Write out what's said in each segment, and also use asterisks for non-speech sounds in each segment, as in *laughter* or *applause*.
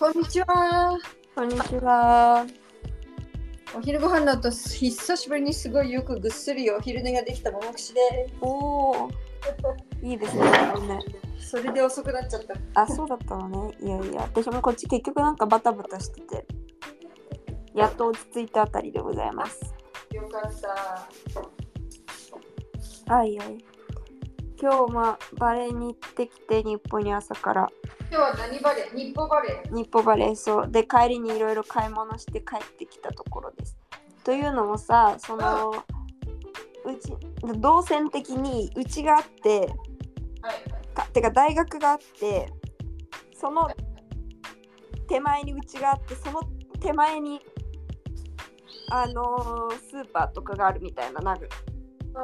こんにちは。こんにちは。お昼ご飯の後、久しぶりにすごいよくぐっすりお昼寝ができたももくしでおお、いいですね。それで遅くなっちゃった。あ、そうだったのね。いやいや、私もこっち結局なんかバタバタしてて、やっと落ち着いたあたりでございます。よかった。はいはい。今日はバレーに行ってきて、日本に朝から。今日は何バレー？日本バレー日本バレーそうで帰りにいろいろ買い物して帰ってきたところです。というのもさそのうち動線的にうちがあってはい。かてか大学があってその手前にうちがあってその手前にあのースーパーとかがあるみたいななるうん、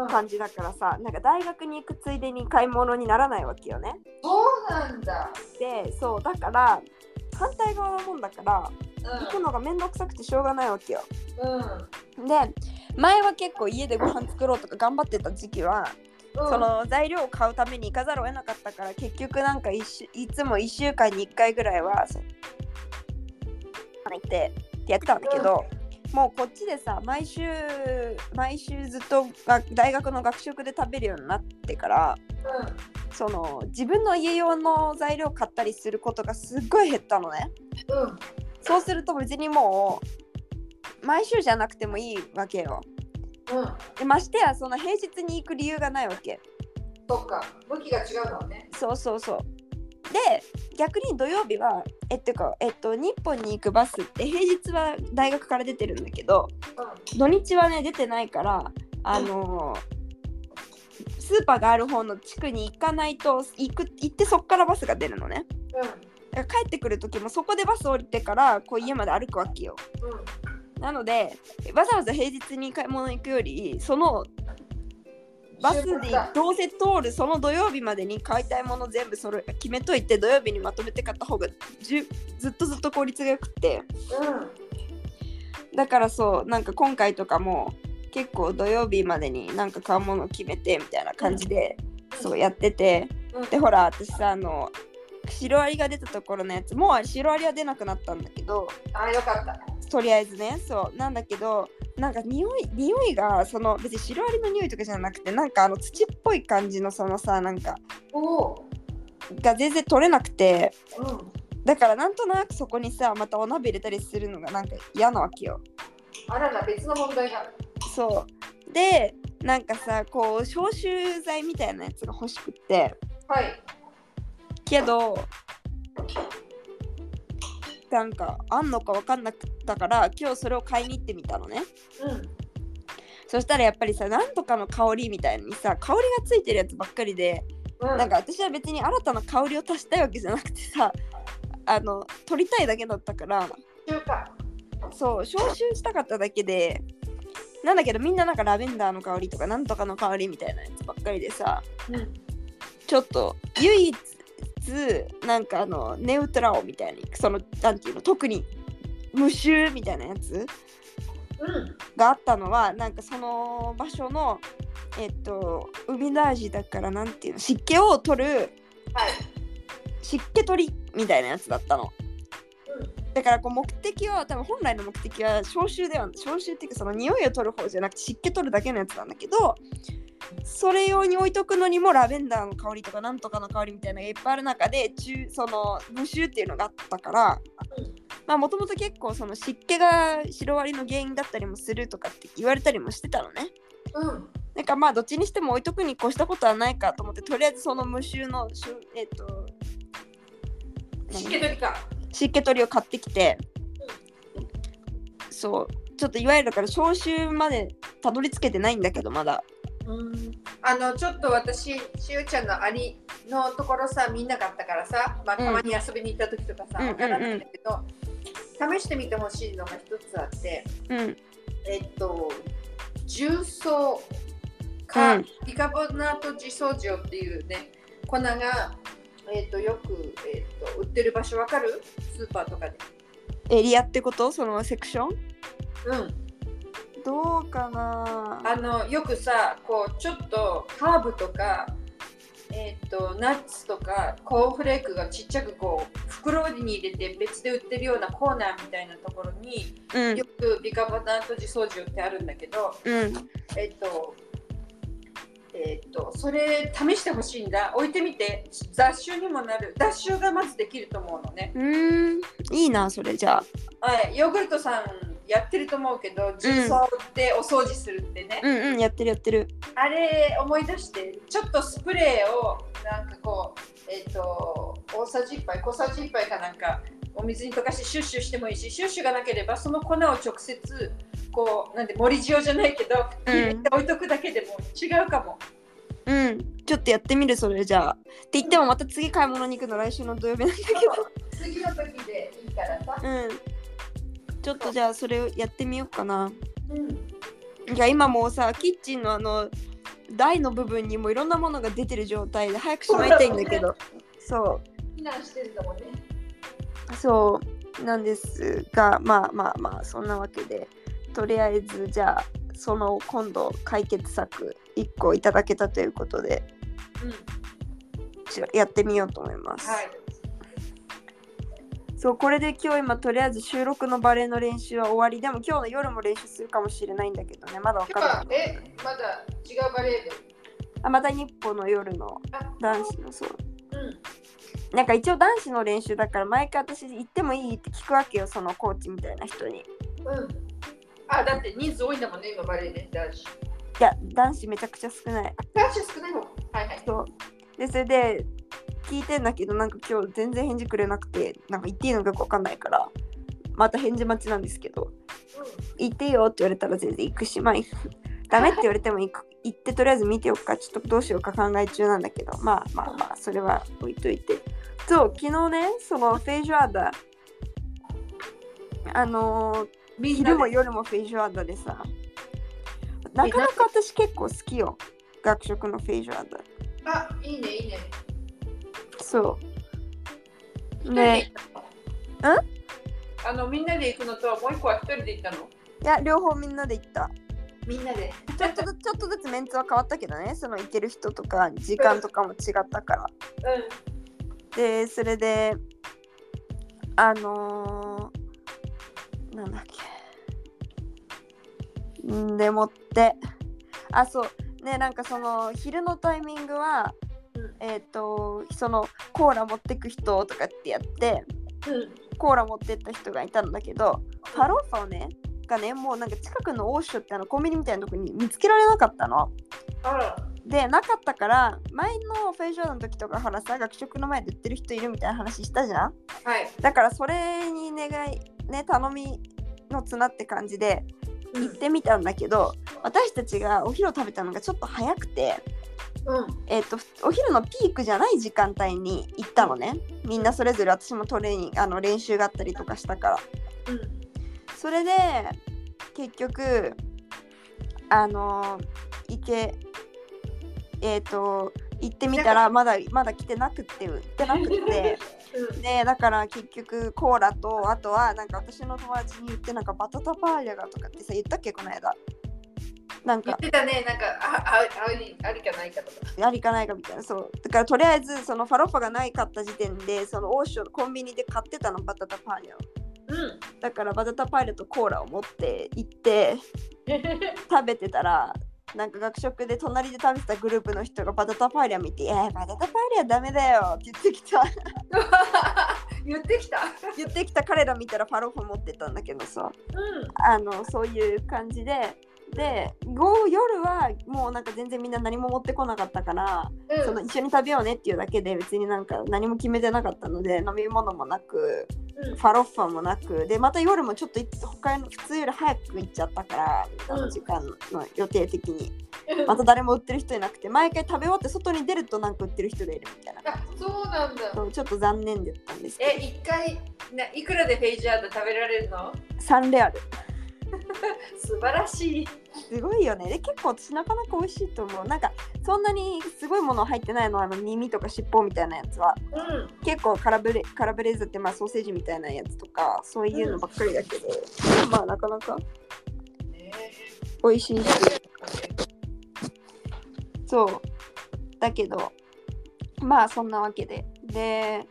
感じだからさなんか大学に行くついでに買い物にならないわけよね。そうなんだ。でそうだから反対側のもんだから行くのがめんどくさくてしょうがないわけよ。うん。うん。で前は結構家でご飯作ろうとか頑張ってた時期は、うん、その材料を買うために行かざるを得なかったから結局なんかいつも1週間に1回ぐらいは行ってってやってたんだけど、もうこっちでさ毎週毎週ずっとが大学の学食で食べるようになってからその自分の家用の材料買ったりすることがすっごい減ったのね。うん。うん。そうすると別にもう毎週じゃなくてもいいわけよ。うん。でましてやその平日に行く理由がないわけ。そっか。向きが違うのね。そうそうそう。で逆に土曜日はえってかえっと日本に行くバスって平日は大学から出てるんだけどうん。土日はね出てないからあのースーパーがある方の地区に行かないと行く行ってそっからバスが出るのね。だから帰ってくる時もそこでバス降りてからこう家まで歩くわけよ。うん。うん。なのでわざわざ平日に買い物行くよりそのバスでどうせ通るその土曜日までに買いたいもの全部それ決めといて土曜日にまとめて買った方がじゅずっとずっと効率がよくってだからそうなんか今回とかも結構土曜日までになんか買うものを決めてみたいな感じで、そうやってて。うん。でほら私さあのシロアリが出たところのやつもうシロアリは出なくなったんだけどあ、よかった。とりあえずねそうなんだけどなんか匂い匂いがその別にシロアリの匂いとかじゃなくてなんかあの土っぽい感じのそのさなんか。が全然取れなくてうん。だからなんとなくそこにさまたお鍋入れたりするのがなんか嫌なわけよあらら、別の問題が。そうでなんかさこう消臭剤みたいなやつが欲しくってはい。けどなんかあんのか分かんなかったから今日それを買いに行ってみたのねうん。そしたらやっぱりさなんとかの香りみたいにさ香りがついてるやつばっかりでうん。なんか私は別に新たな香りを足したいわけじゃなくてさあの取りたいだけだったから。そう消臭したかっただけでなんだけどみんななんかラベンダーの香りとかなんとかの香りみたいなやつばっかりでさうん。ちょっと唯一なんかあのネウトラオみたいにそのなんていうの特に無臭みたいなやつうん。があったのはなんかその場所のえっと海大事だからなんていうの湿気を取るはい。湿気取りみたいなやつだったのうん。だからこう目的は多分本来の目的は消臭では消臭っていうかその匂いを取る方じゃなくて湿気取るだけのやつなんだけどそれ用に置いとくのにもラベンダーの香りとかなんとかの香りみたいなのがいっぱいある中で中その無臭っていうのがあったからまあもともと結構その湿気がシロアリの原因だったりもするとかって言われたりもしてたのねうん。なんかまあどっちにしても置いとくに越したことはないかと思ってとりあえずその無臭のしゅえっ、と湿気取りか。湿気取りを買ってきてそうちょっといわゆるだから消臭までたどり着けてないんだけどまだうん。あの、ちょっと私、しおちゃんのアリのところさ、みんながあったからさ、まあ、うんたまに遊びに行った時とかさ、うん。わからないんだけど、試してみてほしいのが一つあって、うん。えっと、重曹か、うん。ビカボナート自走塩っていうね、粉が、えっと、よく、えっと、売ってる場所わかる？スーパーとかで。エリアってこと？そのセクション？うん。どうかな？あのよくさこうちょっとハーブとかえっ、とナッツとかコーンフレークがちっちゃくこう袋に入れて別で売ってるようなコーナーみたいなところにうん。よくビカバナート自掃除ってあるんだけど、うん。えっと、えっと、それ試してほしいんだ。置いてみて、雑種にもなる。脱臭がまずできると思うのね。うーん。いいなそれじゃあ。はい、ヨーグルトさんやってると思うけど、重曹でお掃除するってね。うんうんやってるやってる。あれ思い出して、ちょっとスプレーをなんかこう、えっと、大さじ1杯、小さじ1杯かなんか、お水に溶かしてシュッシュしてもいいし、シュッシュがなければその粉を直接、こう、なんで盛り塩じゃないけど、うん入れて置いとくだけでも違うかも。うん。ちょっとやってみるそれじゃあ。って言ってもまた次買い物に行くの来週の土曜日なんだけ次の時でいいからさ。どうんちょっとじゃあそれをやってみようかなうん。いや今もうさキッチンのあの台の部分にもいろんなものが出てる状態で早くしまいたいんだけどそ避難してるんだもんね。うそうなんですがまあまあまあそんなわけでとりあえずじゃあその今度解決策1個いただけたということでうん。やってみようと思います、はい。そうこれで今日今とりあえず収録のバレエの練習は終わりでも今日の夜も練習するかもしれないんだけどねまだわてかんないか、え、まだ違うバレエ部。あまた日本の夜のあ、男子のそううん。なんか一応男子の練習だから毎回私行ってもいいって聞くわけよそのコーチみたいな人にいうん。あ、だって人数多いんだもんね、今バレエね、男子。や男子めちゃくちゃ少ない男子少ない方。はいはい。そうでそれで聞いてんだけどなんか今日全然返事くれなくてなんか言っていいのかよくわかんないからまた返事待ちなんですけど行っていいよって言われたら全然行くしまあダメって言われても行く。行ってとりあえず見ておくかちょっとどうしようか考え中なんだけどまあまあまあそれは置いといて。そう昨日ねそのフェイジュアーダあのー昼も夜もフェイジュアーダでさなかなか私結構好きよ。学食のフェイジュアーダあ、いいね、いいね。そう。ね。ねあの、みんなで行くのと、もう一個は一人で行ったの？いや両方みんなで行った。みんなで？ちょっとずつ *laughs* ちょっとずつメンツは変わったけどね。その行ける人とか時間とかも違ったから。うでそれであのー、なんだっけ。んでもって。あそう。ねなんかその昼のタイミングは、うんえっ、とそのコーラ持ってく人とかってやってん。うん。コーラ持ってった人がいたんだけどファローファをねがねもうなんか近くのオーショってあのコンビニみたいなとこに見つけられなかったの。でなかったから前のフェイジョーの時とかほらさ学食の前で売ってる人いるみたいな話したじゃんはい。だからそれに願いね頼みの綱って感じで行ってみたんだけど、私たちがお昼を食べたのがちょっと早くてうん。えっ、とお昼のピークじゃない時間帯に行ったのねみんなそれぞれ私もトレーニングあの練習があったりとかしたからうん。それで結局あの行けえっ、と行ってみたらまだまだ来てなくって売ってなくってうん。でだから結局コーラとあとはなんか私の友達に言ってなんかバタタパーリャがとかってさ言ったっけこの間なんか言ってたね、なんか、あ、あ、あり、ありかないかとか。ありかないかみたいなそうだからとりあえずそのファロッファがないかった時点でそのオーションコンビニで買ってたのバタタパーリャをうん。だからバタタパーリャとコーラを持って行って *laughs* 食べてたらなんか学食で隣で食べてたグループの人がバタタパーリャ見て「えー、バタタパーリャダメだよ」って言ってきた *laughs* 言ってきた？言ってきた彼ら見たらファロファ持ってたんだけどさうん。あのそういう感じでで午夜はもうなんか全然みんな何も持ってこなかったから、うん。その一緒に食べようねっていうだけで別になんか何も決めてなかったので飲み物もなくうん。ファロッファもなくでまた夜もちょっとい他の普通より早く行っちゃったからみんなの時間の予定的に、また誰も売ってる人いなくて毎回食べ終わって外に出るとなんか売ってる人がいるみたいな。あ、そうなんだ。ちょっと残念だったんですけえ、一回、ないくらでフェイジャード食べられるの？ど3レアル *laughs* 素晴らしい。すごいよね。で結構私なかなか美味しいと思う。なんかそんなにすごいもの入ってないのあの耳とか尻尾みたいなやつは。うん。結構カラブレカラブレーズってまあソーセージみたいなやつとかそういうのばっかりだけど、まあなかなかね美味しいしそう。だけどまあそんなわけで。で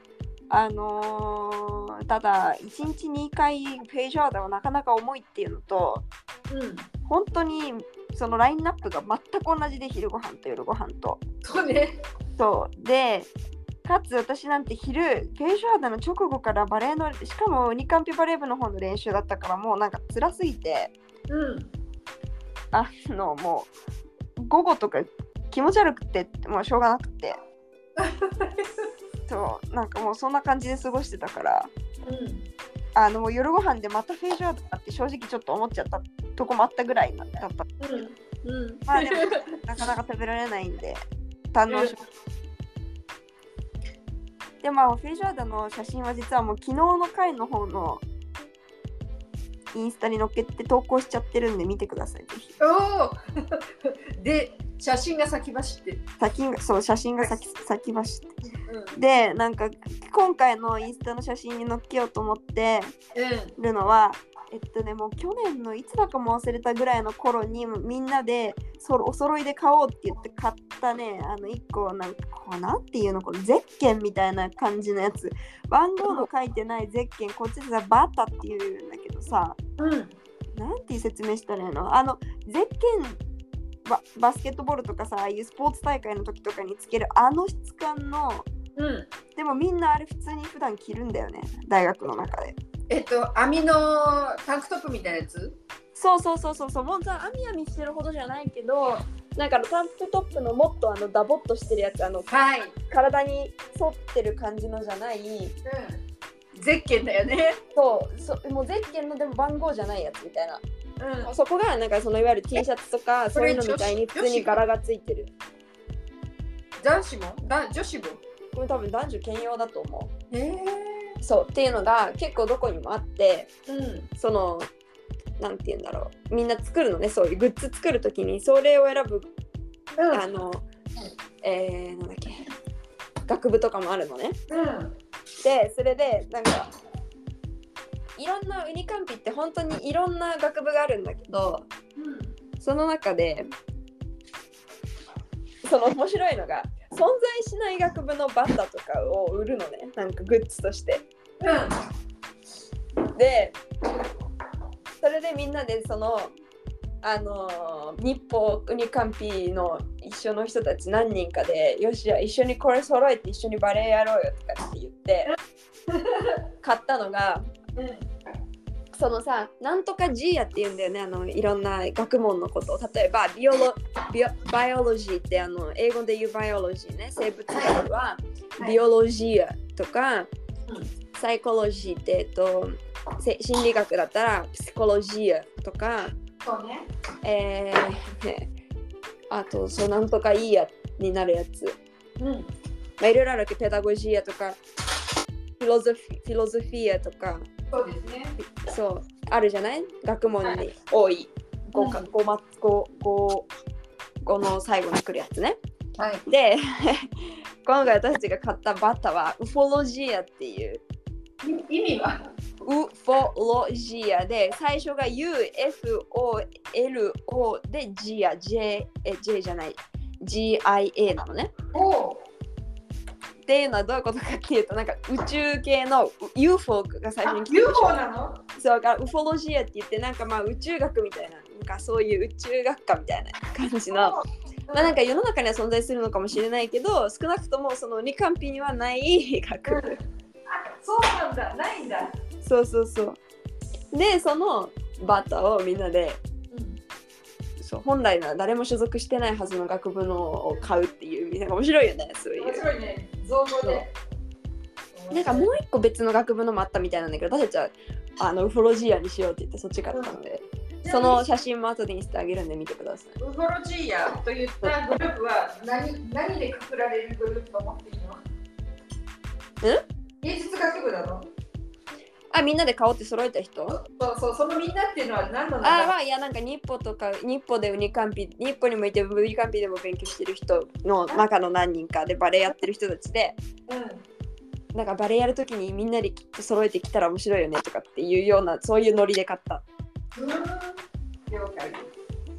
あのーただ1日2回フェイジャーダはなかなか重いっていうのとうん。本当にそのラインナップが全く同じで昼ご飯と夜ご飯とそうね。そうでかつ私なんて昼フェイジャーダの直後からバレエのしかもニカンピバレー部の方の練習だったからもうなんか辛すぎてうん。あのもう午後とか気持ち悪くてもうしょうがなくて *laughs* そうなんかもうそんな感じで過ごしてたからうん。あのもう夜ご飯でまたフェイジャーだって正直ちょっと思っちゃったとこもあったぐらいだったうん。うん。まあでも *laughs* なかなか食べられないんで堪能しますでまあフェイジャーダの写真は実はもう昨日の回の方のインスタに載っけて投稿しちゃってるんで見てくださいぜひおお。*laughs* で、写真が先走ってる。先がそう写真が先先走ってうん。でなんか今回のインスタの写真に載っけようと思ってうん。るのはえっとねもう去年のいつだかも忘れたぐらいの頃にみんなでそろお揃いで買おうって言って買ったねあの1個なんかこうなんていうのこれゼッケンみたいな感じのやつ番号の書いてないゼッケンこっちでさバタっていうんだけどさうん。なんて説明したらいいの？あのゼッケンババスケットボールとかさああいうスポーツ大会の時とかにつけるあの質感のうん。でもみんなあれ普通に普段着るんだよね大学の中でえっと、網のタンクトップみたいなやつ？そうそうそうそうそうもうさあみあみしてるほどじゃないけどなんかタンクトップのもっとあのダボっとしてるやつあのはい。体に沿ってる感じのじゃないうん。ゼッケンだよね。そうそもうゼッケンのでも番号じゃないやつみたいなうん。そこがなんかそのいわゆる T シャツとかそういうのみたいに普通に柄がついてる男子も？だ女子も？これ多分男女兼用だと思へえ。うそうっていうのが結構どこにもあってうん。そのなんて言うんだろうみんな作るのねそういうグッズ作るときにそれを選ぶうん。あの、えー、なんだっけ学部とかもあるのねうん。でそれでなんかいろんなウニカンピって本当にいろんな学部があるんだけどその中でその面白いのが存在しない学部のバッタとかを売るのねなんかグッズとしてうん。でそれでみんなでそのあの日報ウニカンピの一緒の人たち何人かでよしじゃあ一緒にこれ揃えて一緒にバレエやろうよとかって言って買ったのがうん。そのさなんとかジーヤって言うんだよねあのいろんな学問のこと。例えばビオロビオバイオロジーってあの英語で言うバイオロジーね。生物学ははい。ビオロジアとか、うん。サイコロジーって、えっと、せ心理学だったらプシコロジアとか、そうね。えーね。あとそうなんとかいいやになるやつ、うん。まあ、いろいろあるけ。どペダゴジアとかフィロゾフィフィロゾフィアとかそうですね。そうあるじゃない？学問にはい多い語かうん語ま語語語の最後に来るやつね。はい。で *laughs* 今回私たちが買ったバッタはウフォロジアっていうい意味は？ウフォロジアで最初が UFOLO でジア J, え J じゃない GIA なのね。おお。っていうのはどういうことかっていうとなんか宇宙系の UFO が最初あに来、て UFO なのそうだからウフォロジアって言ってなんかまあ宇宙学みたいななんかそういう宇宙学科みたいな感じの、まあ、なんか世の中には存在するのかもしれないけど少なくともそのニカンピにはない学。部あ、そうなんだ。ないんだ。そうそうそう。でそのバッタをみんなでそう本来は誰も所属してないはずの学部のを買うっていうなんか面白いよねそうい面う白いね。造語で。なんかもう一個別の学部のもあったみたいなんだけど私たちはあのウフォロジアにしようって言ってそっち買ったので、その写真も後でインスタあげるんで見てください。ウフォロジーヤといったグループは何何でくくられるグループと思っていいの？芸術学部なの？あみんなで買おうって揃えた人？そうそう、そのみんなっていうのは何のあまあいやなんか日本とか日本でウニカンピ日本にもいてウニカンピでも勉強してる人の中の何人かでバレエやってる人たちでうん。なんかバレエやるときにみんなできっと揃えてきたら面白いよねとかっていうようなそういうノリで買ったうーん。了解。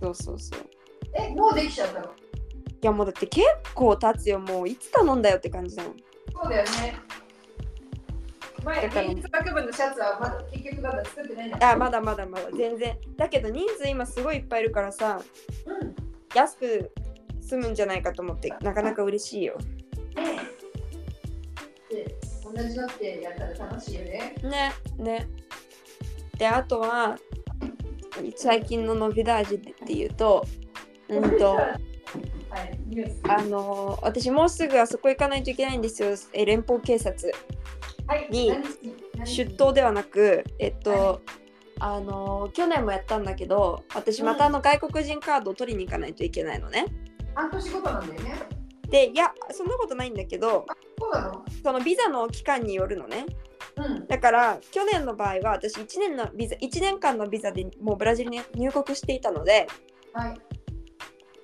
そうそうそうえ、もうできちゃったの？いやもうだって結構経つよもういつ頼んだよって感じだもんそうだよね。前、芸術学部のシャツはまだ結局まだ作ってないんだ。あまだまだまだ全然だけど人数今すごいいっぱいいるからさうん。安く済むんじゃないかと思ってなかなか嬉しいよねえ。で、同じのってやったら楽しいよね。ねねであとは最近のノビダージュっていうとうんとはい、ニュース。あの私もうすぐあそこ行かないといけないんですよえ連邦警察はい、に出頭ではなくえっと、はあの去年もやったんだけど私またあの外国人カードを取りに行かないといけないのね半年ごとなんだよね。でいやそんなことないんだけどそうなの？そのビザの期間によるのねうん。だから去年の場合は私1年のビザ1年間のビザでもうブラジルに入国していたのでは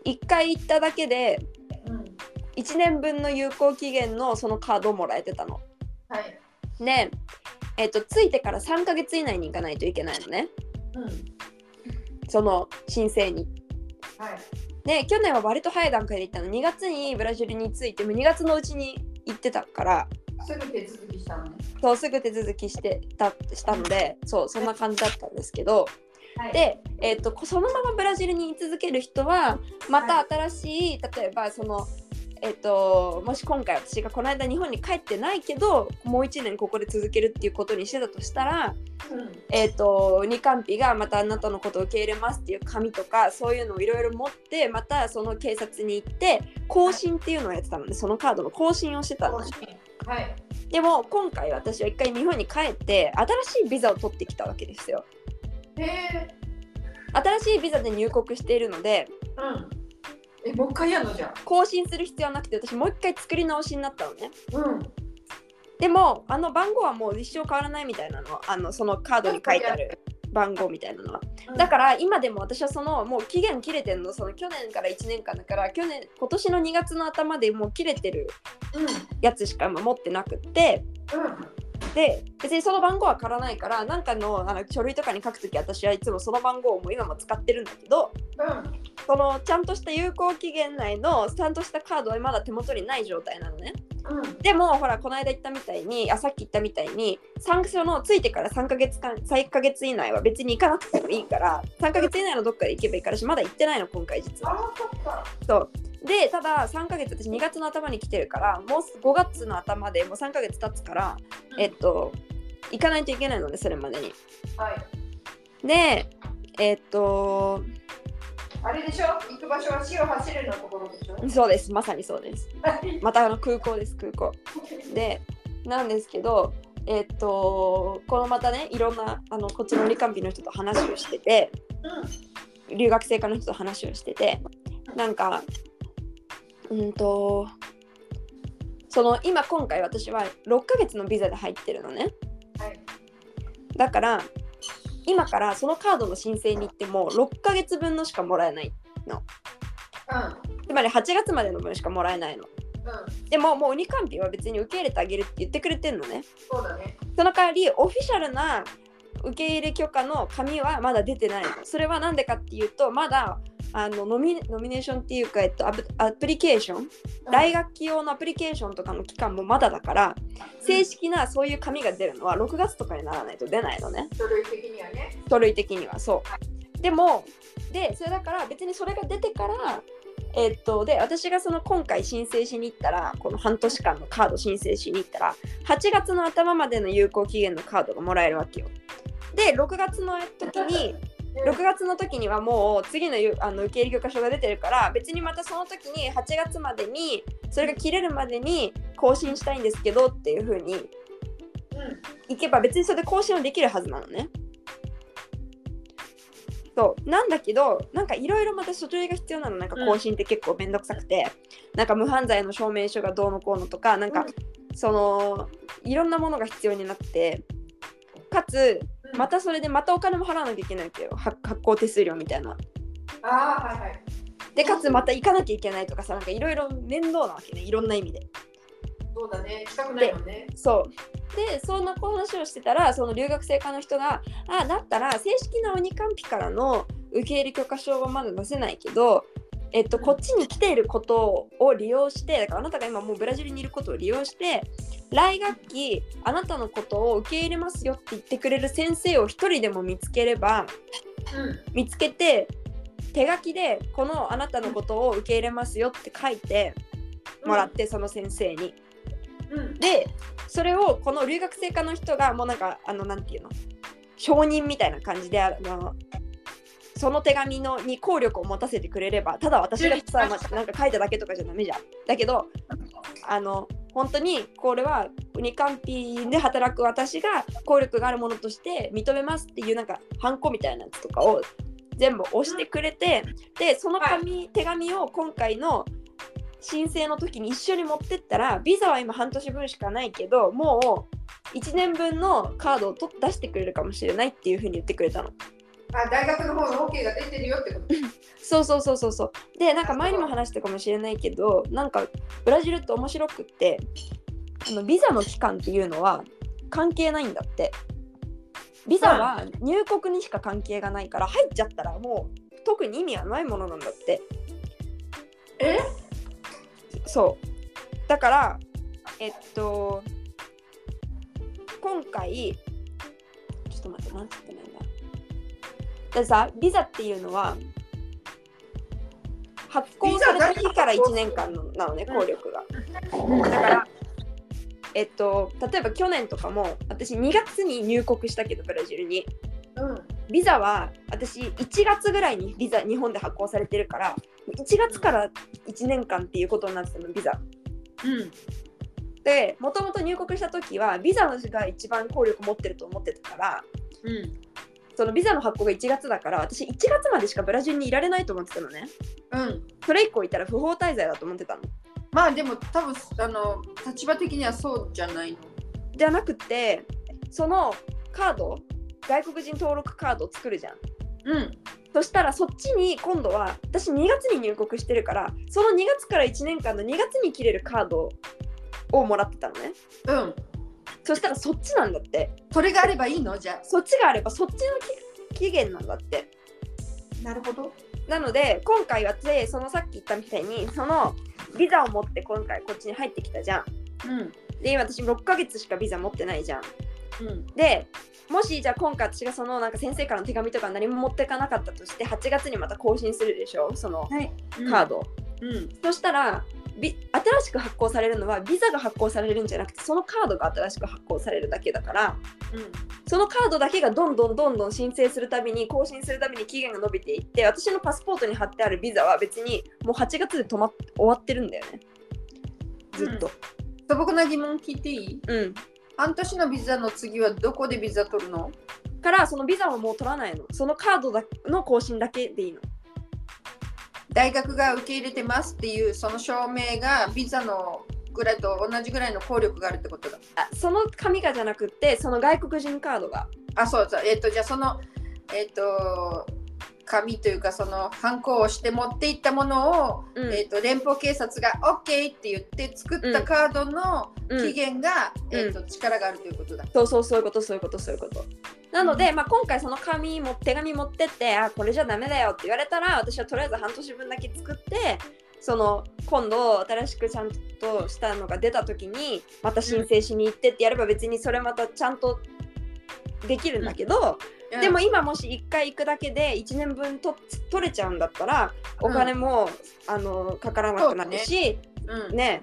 い。1回行っただけでうん。1年分の有効期限のそのカードをもらえてたの。はい。で、えっとついてから3ヶ月以内に行かないといけないのねうん。その申請に。はい。で去年は割と早い段階で行ったの2月にブラジルに着いても2月のうちに行ってたからすぐ手続きしたのね。そうすぐ手続きしてたしたのでそうそんな感じだったんですけどはい。で、えー、とそのままブラジルに居続ける人はまた新しい、例えばその、えー、ともし今回私がこの間日本に帰ってないけどもう1年ここで続けるっていうことにしてたとしたら、うん。えー、と二冠日がまたあなたのことを受け入れますっていう紙とかそういうのをいろいろ持ってまたその警察に行って更新っていうのをやってたのでそのカードの更新をしてたの更新はい。でも今回私は一回日本に帰って新しいビザを取ってきたわけですよへえ。新しいビザで入国しているのでうん。え、もう一回やるのじゃ更新する必要はなくて私もう一回作り直しになったのねうん。でもあの番号はもう一生変わらないみたいなのあのそのカードに書いてある番号みたいなのはだから今でも私はそのもう期限切れてんのその去年から1年間だから去年今年の2月の頭でもう切れてるうん。やつしか今持ってなくってうん。で別にその番号は変わらないからなんかのあの書類とかに書くとき私はいつもその番号をもう今も使ってるんだけどうん。そのちゃんとした有効期限内のちゃんとしたカードはまだ手元にない状態なのねうん。でもほらこの間言ったみたいにあさっき言ったみたいにサンクションのついてから3ヶ月間3ヶ月以内は別に行かなくてもいいから3ヶ月以内のどっかで行けばいいからしまだ行ってないの今回実は。そうでただ3ヶ月私2月の頭に来てるからもう5月の頭でもう3ヶ月経つからえっと行かないといけないのでそれまでに。はい。でえっとあれでしょ？行く場所は死を走るのところでしょ？そうです。まさにそうです。またあの空港です空港。*laughs* でなんですけどえっとこのまたねいろんなあのこっちの理官日の人と話をしてて留学生科の人と話をしててなんかうんとその今今回私は6ヶ月のビザで入ってるのねはい。だから今からそのカードの申請に行っても6ヶ月分のしかもらえないうん。つまり8月までの分しかもらえないのうん。でももうウニカンピは別に受け入れてあげるって言ってくれてんのねそうだね。その代わりオフィシャルな受け入れ許可の紙はまだ出てないのそれは何でかっていうとまだあのノミノミネーションっていうか、えっと、アプアプリケーション？大学期用のアプリケーションとかの期間もまだだから正式なそういう紙が出るのは6月とかにならないと出ないのね。書類的にはね。書類的にはそう。でもでそれだから別にそれが出てからえっとで私がその今回申請しに行ったらこの半年間のカード申請しに行ったら8月の頭までの有効期限のカードがもらえるわけよ。で6月の時に6月の時にはもう次のゆあの受け入れ許可書が出てるから別にまたその時に8月までにそれが切れるまでに更新したいんですけどっていう風にうん。行けば別にそれで更新はできるはずなのね。そう。なんだけどなんかいろいろまた書類が必要なの。なんか更新って結構めんどくさくて、なんか無犯罪の証明書がどうのこうのとかなんか、そのいろんなものが必要になって。かつうんまたそれでまたお金も払わなきゃいけないわけよ発発行手数料みたいな。ああ、はいはい。でかつまた行かなきゃいけないとかさなんかいろいろ面倒なわけねいろんな意味で。そうだね。したくないもんね。そうでそんな話をしてたらその留学生課の人が「あだったら正式な鬼カンピからの受け入れ許可証はまだ出せないけどえっと、こっちに来ていることを利用してだからあなたが今もうブラジルにいることを利用して来学期あなたのことを受け入れますよって言ってくれる先生を一人でも見つければうん見つけて手書きでこのあなたのことを受け入れますよって書いてもらって、その先生に。うんでそれをこの留学生科の人がもうなんかあのなんていうの承認みたいな感じであのその手紙のに効力を持たせてくれればただ私がさ、まなんか書いただけとかじゃダメじゃん。だけどあの本当にこれはウニカンピで働く私が効力があるものとして認めますっていうなんかハンコみたいなやつとかを全部押してくれて、でその紙、手紙を今回の申請の時に一緒に持ってったらビザは今半年分しかないけどもう1年分のカードを取出してくれるかもしれないっていうふうに言ってくれたの。あ大学の方の OK が出てるよってこと？そうそうそうそうそう。でなんか前にも話したかもしれないけどなんかブラジルって面白くってあのビザの期間っていうのは関係ないんだって。ビザは入国にしか関係がないから入っちゃったらもう特に意味はないものなんだって。え？そう。だからえっと今回ちょっと待ってなんて言っだ。だってさビザっていうのは発行された日から1年間のなのね効力が。だからえっと例えば去年とかも私2月に入国したけどブラジルにうんビザは私1月ぐらいにビザ日本で発行されてるから1月から1年間っていうことになってたのビザ。うんでもともと入国した時はビザのが一番効力持ってると思ってたからうんそのビザの発行が1月だから私1月までしかブラジルにいられないと思ってたのね。うん。それ以降いたら不法滞在だと思ってたの。まあでも多分あの立場的にはそうじゃないの。じゃなくてそのカード外国人登録カードを作るじゃん。うん。そしたらそっちに今度は私2月に入国してるからその2月から1年間の2月に切れるカードをもらってたのね。うんそしたらそっちなんだって。それがあればいいの？じゃそっちがあればそっちの期期限なんだって。あなるほど。なので今回はでそのさっき言ったみたいにそのビザを持って今回こっちに入ってきたじゃん。うん。で今私6ヶ月しかビザ持ってないじゃん。うん。でもしじゃあ今回私がそのなんか先生からの手紙とか何も持ってかなかったとして8月にまた更新するでしょ？そのはい。カード、うん。そしたらビ新しく発行されるのはビザが発行されるんじゃなくてそのカードが新しく発行されるだけだからうん。そのカードだけがどんどんどんどん申請するたびに更新するたびに期限が伸びていって私のパスポートに貼ってあるビザは別にもう8月で止まっ終わってるんだよね。ずっと。素朴な疑問聞いていい？うん、半年のビザの次はどこでビザ取るの？からそのビザはもう取らないの。そのカードだの更新だけでいいの大学が受け入れてますっていうその証明がビザのぐらいと同じぐらいの効力があるってことだ。あその紙がじゃなくってその外国人カードが。あそうそう。えっ、とじゃあそのえっ、と紙というかそのハンコをして持っていったものを、うん。えっと連邦警察が OK って言って作ったカードのうん。期限が、うん。えっと力があるということだ。そうそうそういうことそういうことそういうこと。なので、まあ、今回その紙も手紙持ってってあこれじゃダメだよって言われたら私はとりあえず半年分だけ作ってその今度新しくちゃんとしたのが出た時にまた申請しに行ってってやれば別にそれまたちゃんとできるんだけど、でも今もし1回行くだけで1年分と取れちゃうんだったらお金も、あのかからなくなるし、うん、ね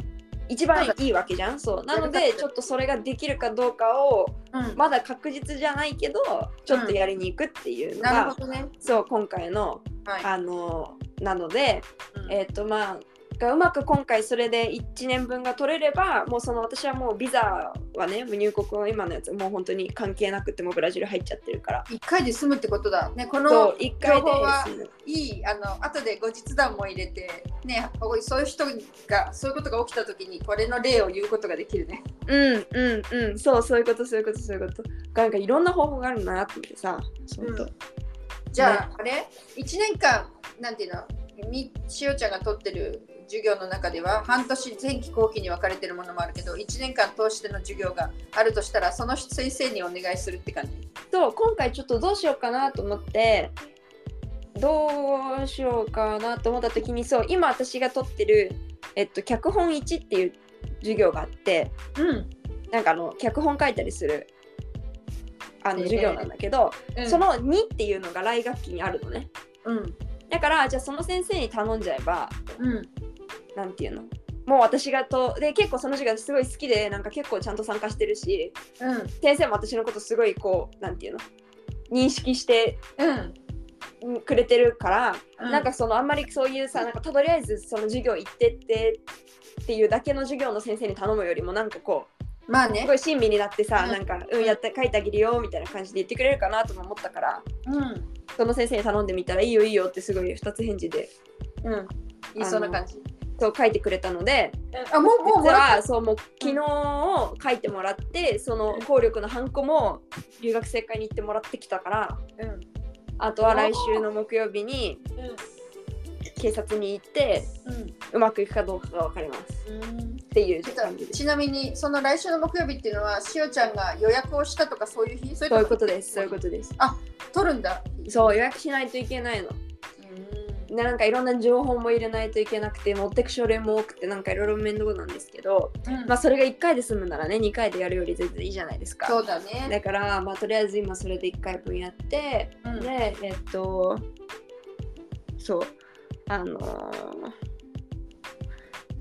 一番いいわけじゃん。そうなのでちょっとそれができるかどうかをうん。まだ確実じゃないけどちょっとやりに行くっていうのが、ね。そう今回のはい。あのなので、うん。えっ、とまあがうまく今回それで1年分が取れればもうその私はもうビザはね入国の今のやつもう本当に関係なくてもうブラジル入っちゃってるから。一回で済むってことだ。ね、こそのう1回で情報はいい、あの後で後日談も入れて、ね、そういう人がそういうことが起きたときにこれの例を言うことができるね。うんうんうん。そうそういうことそういうことそういうこと。なんかいろんな方法があるんだなって思ってさそういう。こと、じゃあ、あれ ?1 年間、なんていうの？みしおちゃんが取ってる授業の中では半年前期後期に分かれてるものもあるけど1年間通しての授業があるとしたらその先生にお願いするって感じ。と今回ちょっとどうしようかなと思ってどうしようかなと思った時にそう今私が取ってる、えっと、脚本1っていう授業があってうん。なんかあの脚本書いたりするあのえー授業なんだけど、うんその2っていうのが来学期にあるのねうん。だからじゃあその先生に頼んじゃえばうん。なんていうの？もう私がとで結構その授業すごい好きでなんか結構ちゃんと参加してるしうん。先生も私のことすごいこうなんていうの？認識してうん。うんくれてるから、うんなんかそのあんまりそういうさなんかとりあえずその授業行ってってっていうだけの授業の先生に頼むよりもなんかこうすまあね。ごい親身になってさ、うんなんかうんやって書いてあげるよみたいな感じで言ってくれるかなとも思ったからうん。その先生に頼んでみたらいいよいいよってすごい二つ返事でうん。いいそうな感じ。そう書いてくれたのであ、もう、もう、も実らそうもう昨日書いてもらってその効力のハンコも留学生会に行ってもらってきたからた。うん。あとは来週の木曜日に警察に行ってうん。うまくいくかどうかが分かりますうん。っていう感じですちなみに、その来週の木曜日っていうのは、しおちゃんが予約をしたとか、そういう日？そういうこと？ですそういうことです取るんだ。そう予約しないといけないのなんかいろんな情報も入れないといけなくて持ってく書類も多くてなんかいろいろ面倒なんですけどうん。まあそれが1回で済むならね2回でやるより全然いいじゃないですか。そうだね。だからまあとりあえず今それで1回分やってうん。でえっとそうあのー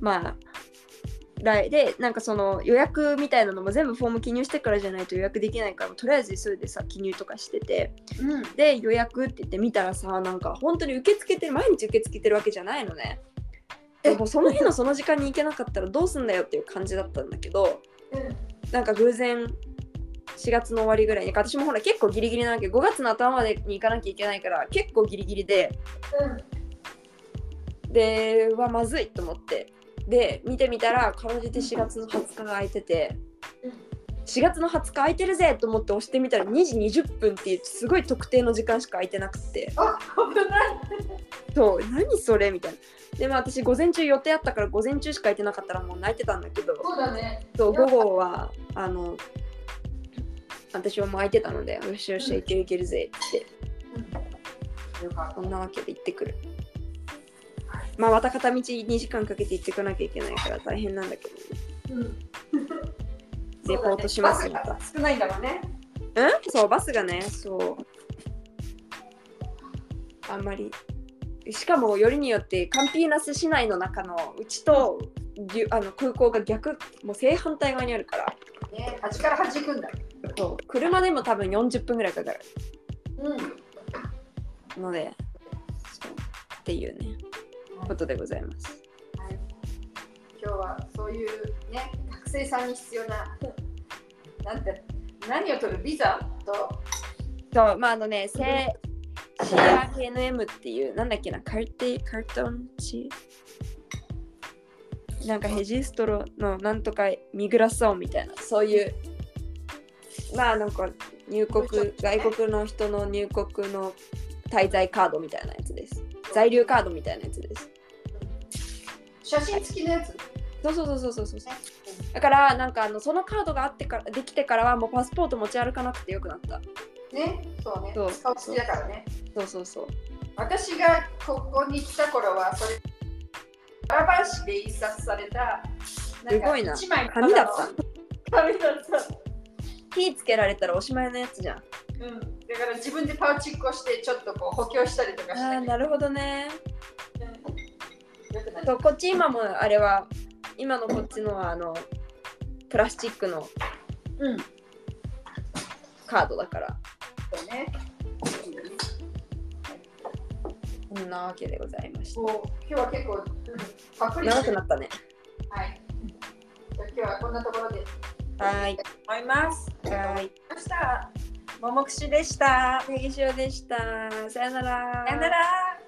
まあ来でなんかその予約みたいなのも全部フォーム記入してからじゃないと予約できないからとりあえずそれでさ記入とかしてて。うん。で予約って言って見たらさなんか本当に受け付けてる毎日受け付けてるわけじゃないのね。え？でもその日のその時間に行けなかったらどうすんだよっていう感じだったんだけどうん。なんか偶然4月の終わりぐらいに私もほら結構ギリギリなわけ5月の頭までに行かなきゃいけないから結構ギリギリで。ではまずいと思ってで見てみたらかろうじて4月の20日が空いててうん。4月の20日空いてるぜと思って押してみたら2時20分っていうすごい特定の時間しか空いてなくて。あ、危ない。そう何それみたいな。でも私午前中予定あったから午前中しか空いてなかったらもう泣いてたんだけど。そうだね。そう午後はあの私はもう空いてたのでよしよしいけるいけるぜって。よかっこんなわけで行ってくるまあまた片道2時間かけて行ってこなきゃいけないから大変なんだけどねた。うん。レポートしますそうだねまバスが少ないんだろうね。うん？そうバスがねそうあんまりしかもよりによってカンピーナス市内の中のうちとりゅあの空港が逆もう正反対側にあるからね、端から端行くんだ。そう車でも多分40分ぐらいかかるうん。のでそうっていうねことでございます。はい、今日はそういうね学生さんに必要ななんて何を取るビザとそうまああのねせ CRNM っていうなんだっけなカルテカルトンチ？なんかヘジストロのなんとかミグラソンみたいなそういうまあなんか入国外国の人の入国の滞在カードみたいなやつです。在留カードみたいなやつです写真付きのやつ、そうそうそうそうそうそう。だからなんかあのそのカードがあってからできてからはもうパスポート持ち歩かなくてよくなった。ねそうね。そう。顔付きだからね。そうそうそう。私がここに来た頃はそれバラバラ紙で印刷されたすごいな。一枚の紙だった。紙だった。火つけられたらおしまいのやつじゃん。うん、だから自分でパウチっこしてちょっとこう補強したりとかして、あーなるほどねそうこっち今もあれは今のこっちのはあのプラスチックのうんカードだからそうねこんなわけでございましもう今日は結構、うん、パックたリ長くなったねはい。じゃあ今日はこんなところではーい思います。はーいました。ももくしでした。ネギ塩でしたさよならさよなら。